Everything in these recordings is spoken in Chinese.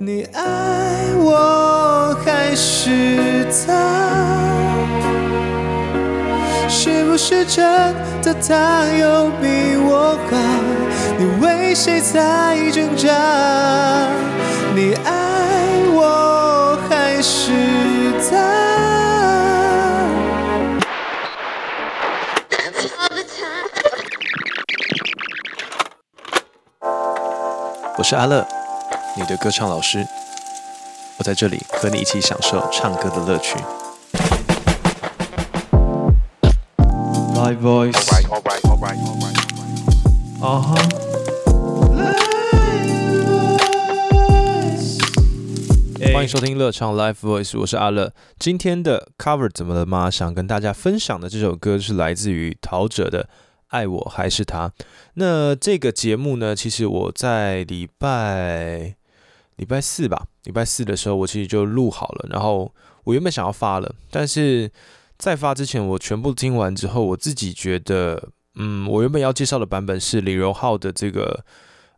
你爱我还是他？是不是真的他有比我好？你为谁在挣扎？你爱我还是他？我是阿乐，你的歌唱老师。我在这里和你一起享受唱歌的乐趣。Live voice，Alright, alright, alright, alright, alright. 啊哈。欢迎收听乐唱 Live Voice，我是阿乐。今天的 cover 怎么了吗？想跟大家分享的这首歌是来自于陶喆的《爱我还是他》。那这个节目呢，其实我在礼拜礼拜四吧，礼拜四的时候我其实就录好了，然后我原本想要发了，但是在发之前，我全部听完之后，我自己觉得，嗯，我原本要介绍的版本是李荣浩的这个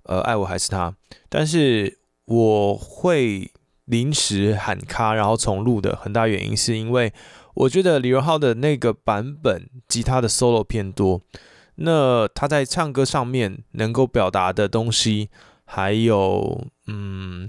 呃《爱我还是他》，但是我会临时喊卡，然后重录的很大原因是因为我觉得李荣浩的那个版本吉他的 solo 偏多。那他在唱歌上面能够表达的东西，还有嗯，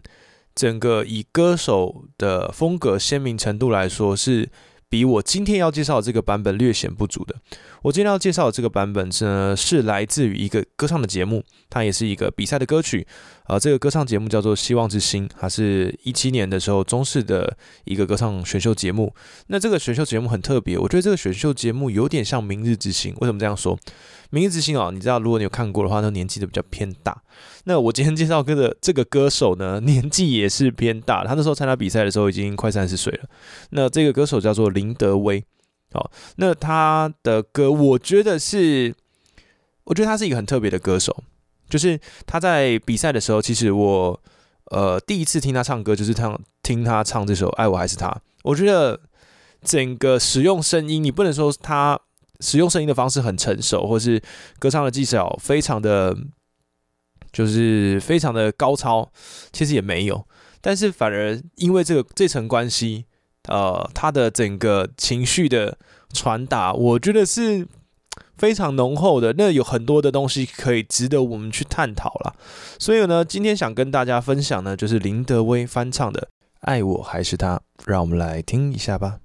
整个以歌手的风格鲜明程度来说，是比我今天要介绍这个版本略显不足的。我今天要介绍的这个版本是呢，是来自于一个歌唱的节目，它也是一个比赛的歌曲。呃，这个歌唱节目叫做《希望之星》，它是一七年的时候中视的一个歌唱选秀节目。那这个选秀节目很特别，我觉得这个选秀节目有点像《明日之星》。为什么这样说？《明日之星》哦，你知道，如果你有看过的话，那年纪都比较偏大。那我今天介绍歌的这个歌手呢，年纪也是偏大，他那时候参加比赛的时候已经快三十岁了。那这个歌手叫做林德威。好，那他的歌，我觉得是，我觉得他是一个很特别的歌手。就是他在比赛的时候，其实我呃第一次听他唱歌，就是唱听他唱这首《爱我还是他》。我觉得整个使用声音，你不能说他使用声音的方式很成熟，或是歌唱的技巧非常的，就是非常的高超，其实也没有。但是反而因为这个这层关系，呃，他的整个情绪的传达，我觉得是非常浓厚的。那有很多的东西可以值得我们去探讨啦。所以呢，今天想跟大家分享呢，就是林德威翻唱的《爱我还是他》，让我们来听一下吧。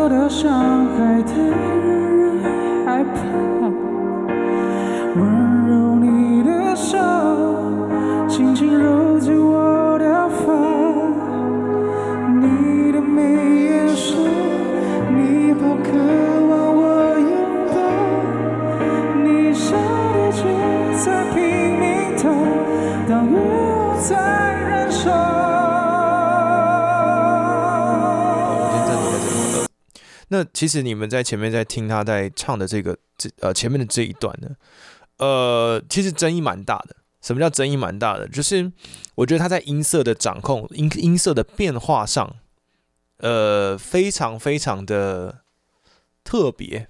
受的伤害太其实你们在前面在听他在唱的这个这呃前面的这一段呢，呃，其实争议蛮大的。什么叫争议蛮大的？就是我觉得他在音色的掌控、音音色的变化上，呃，非常非常的特别。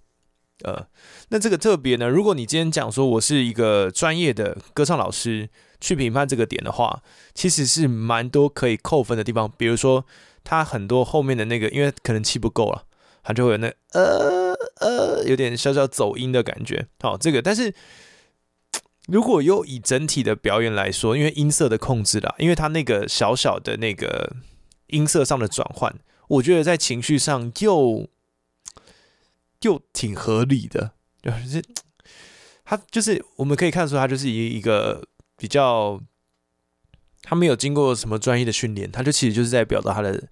呃，那这个特别呢，如果你今天讲说我是一个专业的歌唱老师去评判这个点的话，其实是蛮多可以扣分的地方。比如说，他很多后面的那个，因为可能气不够了，他就会有那呃呃，有点小小走音的感觉。好，这个但是。如果又以整体的表演来说，因为音色的控制啦，因为它那个小小的那个音色上的转换，我觉得在情绪上又又挺合理的，就是它就是我们可以看出它就是一一个比较他没有经过什么专业的训练，他就其实就是在表达他的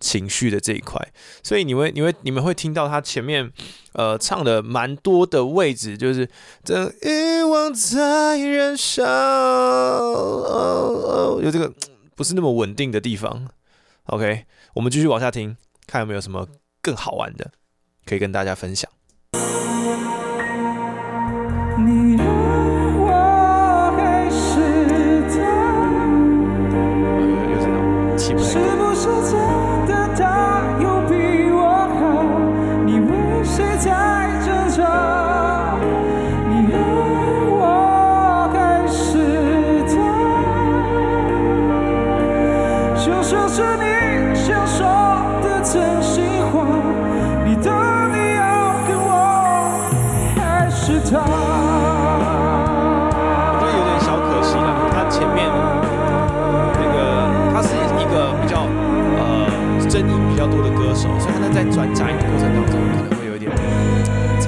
情绪的这一块。所以你会，你会，你们会听到他前面呃唱的蛮多的位置，就是等欲望在燃烧，哦哦有这个不是那么稳定的地方。OK，我们继续往下听，看有没有什么更好玩的可以跟大家分享。你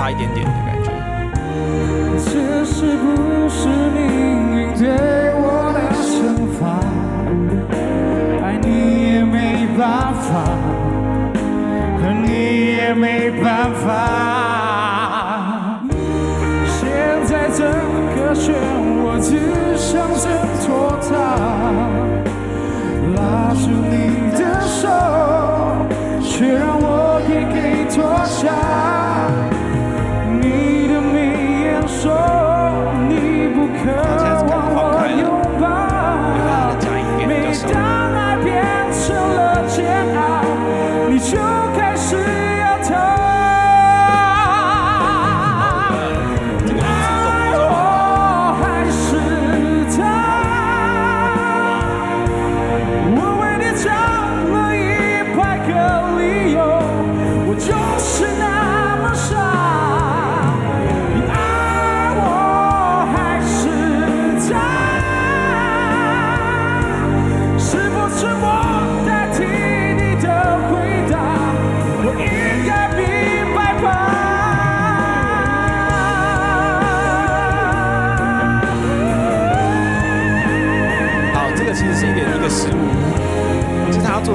差一点点的感觉。这是不是命运对我的惩罚？爱你也没办法，恨你也没办法。现在整个漩涡只想挣脱它，拉住你的手，却让我给给脱下。眉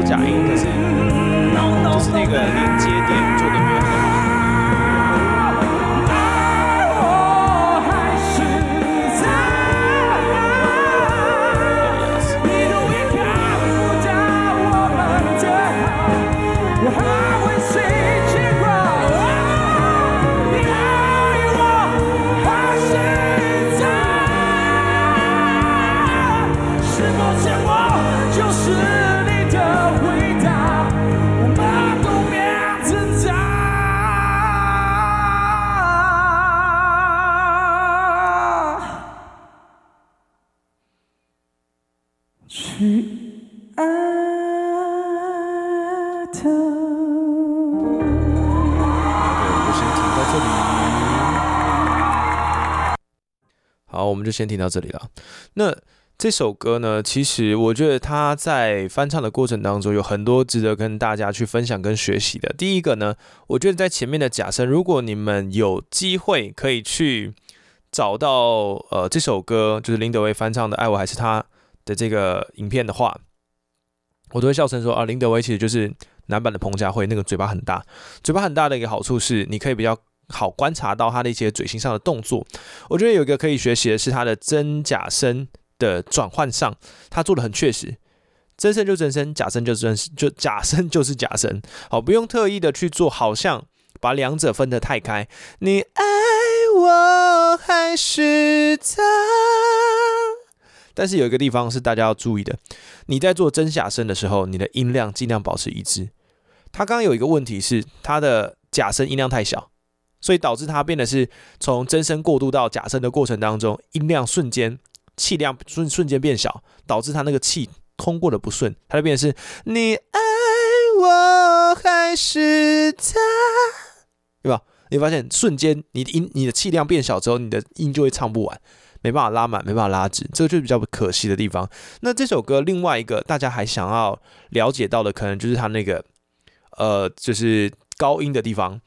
假音，可是就是那个连接点做的没有就先听到这里了。那这首歌呢，其实我觉得它在翻唱的过程当中有很多值得跟大家去分享跟学习的。第一个呢，我觉得在前面的假声，如果你们有机会可以去找到呃这首歌，就是林德威翻唱的《爱我还是他》的这个影片的话，我都会笑称说啊，林德威其实就是男版的彭佳慧，那个嘴巴很大，嘴巴很大的一个好处是，你可以比较好观察到他的一些嘴型上的动作。我觉得有一个可以学习的是他的真假声的转换上，他做的很确实。真声就真声，假声就真就假声就是假声，好，不用特意的去做，好像把两者分得太开。你爱我还是他？但是有一个地方是大家要注意的，你在做真假声的时候，你的音量尽量保持一致。他刚刚有一个问题是，他的假声音量太小，所以导致它变得是从真声过渡到假声的过程当中，音量瞬间气量瞬瞬间变小，导致它那个气通过的不顺，它就变成是你爱我还是他，对吧？你发现瞬间你的音你的气量变小之后，你的音就会唱不完。没办法拉满，没办法拉直，这个就是比较可惜的地方。那这首歌另外一个大家还想要了解到的，可能就是它那个呃，就是高音的地方。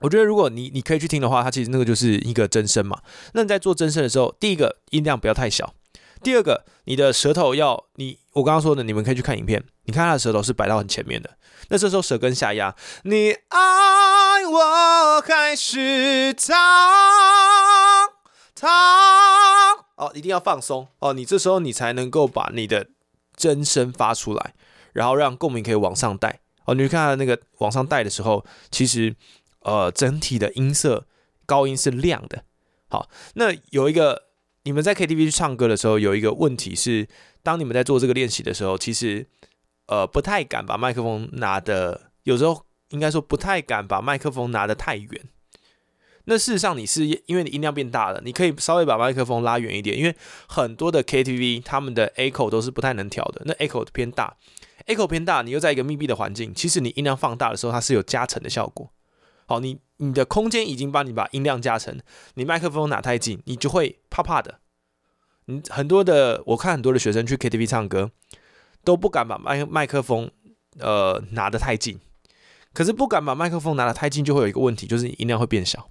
我觉得如果你你可以去听的话，它其实那个就是一个真声嘛。那你在做真声的时候，第一个音量不要太小，第二个，你的舌头要你，我刚刚说的，你们可以去看影片，你看他的舌头是摆到很前面的，那这时候舌根下压，你爱我还是他？他哦，一定要放松哦，你这时候你才能够把你的真声发出来，然后让共鸣可以往上带哦。你去看它那个往上带的时候，其实呃整体的音色高音是亮的。好，那有一个你们在 KTV 去唱歌的时候，有一个问题是，当你们在做这个练习的时候，其实呃不太敢把麦克风拿的，有时候应该说不太敢把麦克风拿得太远。那事实上你是因为你音量变大了，你可以稍微把麦克风拉远一点，因为很多的 KTV 他们的 echo 都是不太能调的，那 echo 偏大，echo 偏大，你又在一个密闭的环境，其实你音量放大的时候，它是有加成的效果。好，你你的空间已经帮你把音量加成，你麦克风拿太近，你就会怕怕的。你很多的，我看很多的学生去 KTV 唱歌，都不敢把麦麦克风呃拿得太近，可是不敢把麦克风拿得太近，就会有一个问题，就是音量会变小。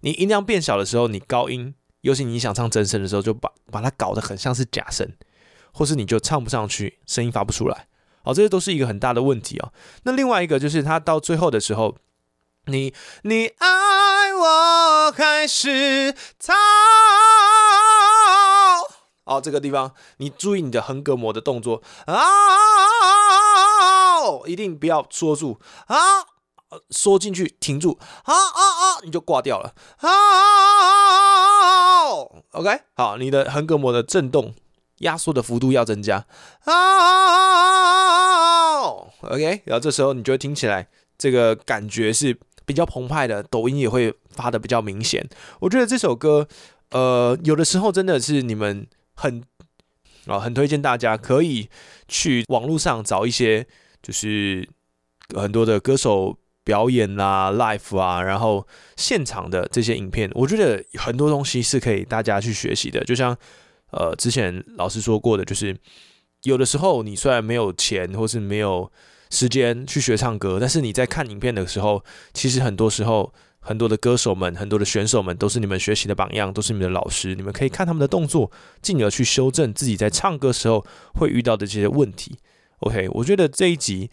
你音量变小的时候，你高音，尤其你想唱真声的时候，就把把它搞得很像是假声，或是你就唱不上去，声音发不出来。好，这些都是一个很大的问题哦。那另外一个就是，他到最后的时候，你你爱我还是他？哦，这个地方你注意你的横膈膜的动作啊，一定不要缩住啊。缩进去，停住，啊啊啊！你就挂掉了，啊，OK，好，你的横膈膜的震动压缩的幅度要增加，啊，OK，然后这时候你就会听起来这个感觉是比较澎湃的，抖音也会发的比较明显。我觉得这首歌，呃，有的时候真的是你们很啊，很推荐大家可以去网络上找一些，就是很多的歌手。表演啦，live 啊，然后现场的这些影片，我觉得很多东西是可以大家去学习的。就像呃之前老师说过的，就是有的时候你虽然没有钱或是没有时间去学唱歌，但是你在看影片的时候，其实很多时候很多的歌手们、很多的选手们都是你们学习的榜样，都是你们的老师。你们可以看他们的动作，进而去修正自己在唱歌时候会遇到的这些问题。OK，我觉得这一集，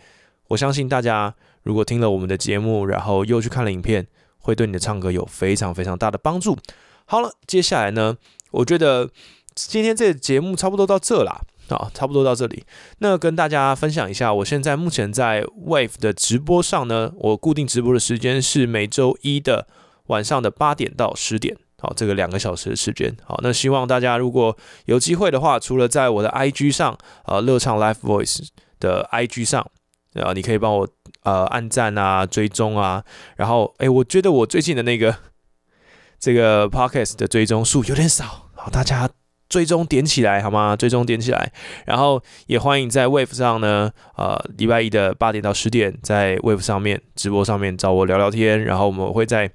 我相信大家。如果听了我们的节目，然后又去看了影片，会对你的唱歌有非常非常大的帮助。好了，接下来呢，我觉得今天这节目差不多到这啦，啊，差不多到这里。那跟大家分享一下，我现在目前在 Wave 的直播上呢，我固定直播的时间是每周一的晚上的八点到十点，好，这个两个小时的时间。好，那希望大家如果有机会的话，除了在我的 IG 上，呃，乐唱 Live Voice 的 IG 上。啊，你可以帮我呃按赞啊，追踪啊，然后哎，我觉得我最近的那个 这个 podcast 的追踪数有点少，好，大家追踪点起来好吗？追踪点起来，然后也欢迎在 Wave 上呢，呃，礼拜一的八点到十点在 Wave 上面直播上面找我聊聊天，然后我们会在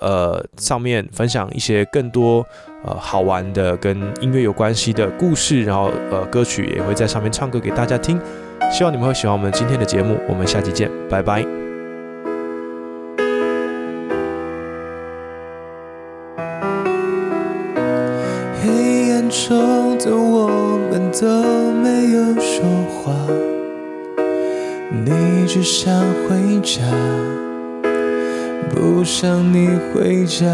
呃上面分享一些更多呃好玩的跟音乐有关系的故事，然后呃歌曲也会在上面唱歌给大家听。希望你们会喜欢我们今天的节目，我们下期见，拜拜。都没有说话，你只想回家，不想你回家。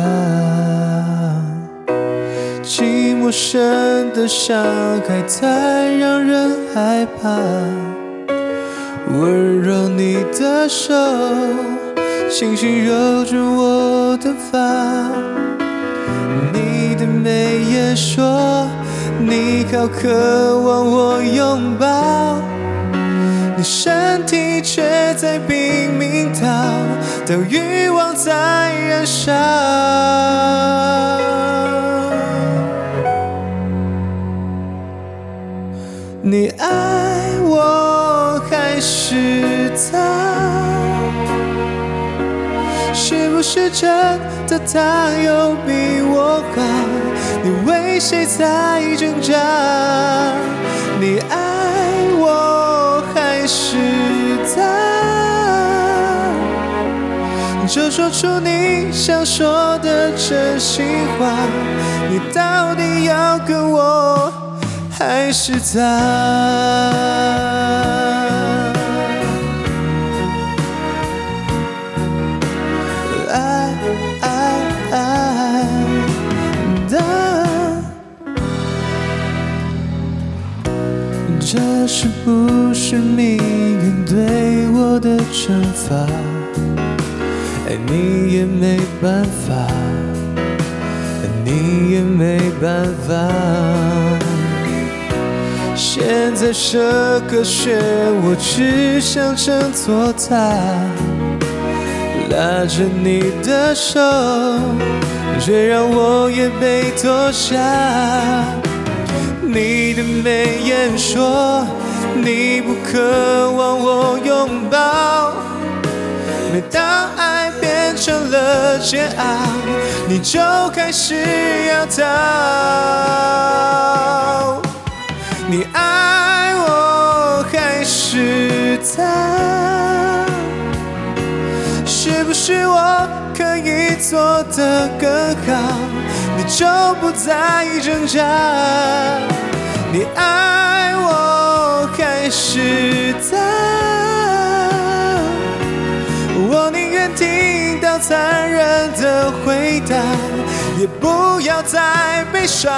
寂寞深得像海太让人害怕。温柔你的手，轻轻揉着我的发。你的眉眼说，你好渴望我拥抱。你身体却在拼命逃，当欲望在燃烧。你爱我还。是他，是不是真的他有比我好？谁在挣扎？你爱我还是他？就说出你想说的真心话，你到底要跟我？还是他？这是不是命运对我的惩罚？爱你也没办法，你也没办法。现在这个漩涡，只想挣脱它。拉着你的手，却让我也被拖下。你的眉眼说，你不渴望我拥抱。每当爱变成了煎熬，你就开始要逃。你爱我还是他？是不是我可以做得更好，就不再挣扎？你爱我还是他？我宁愿听到残忍的回答，也不要再悲伤。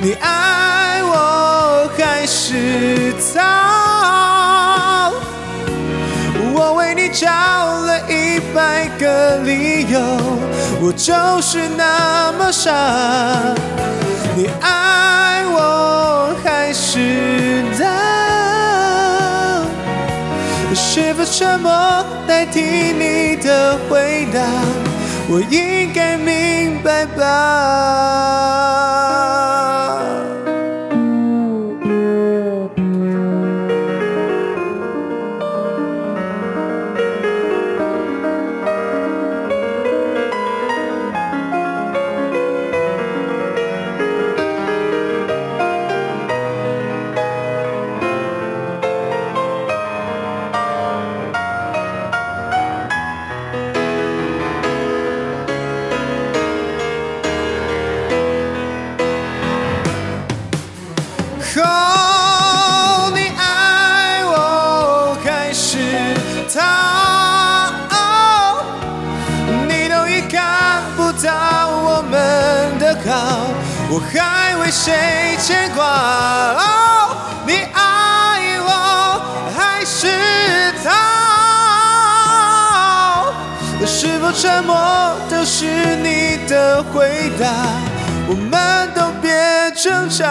你爱我还是他？我就是那么傻。你爱我还是他？是否沉默代替你的回答？我应该明白吧。靠，我还为谁牵挂？你爱我还是他？是否沉默都是你的回答？我们都别挣扎，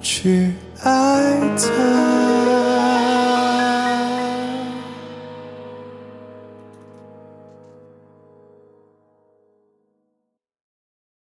去爱他。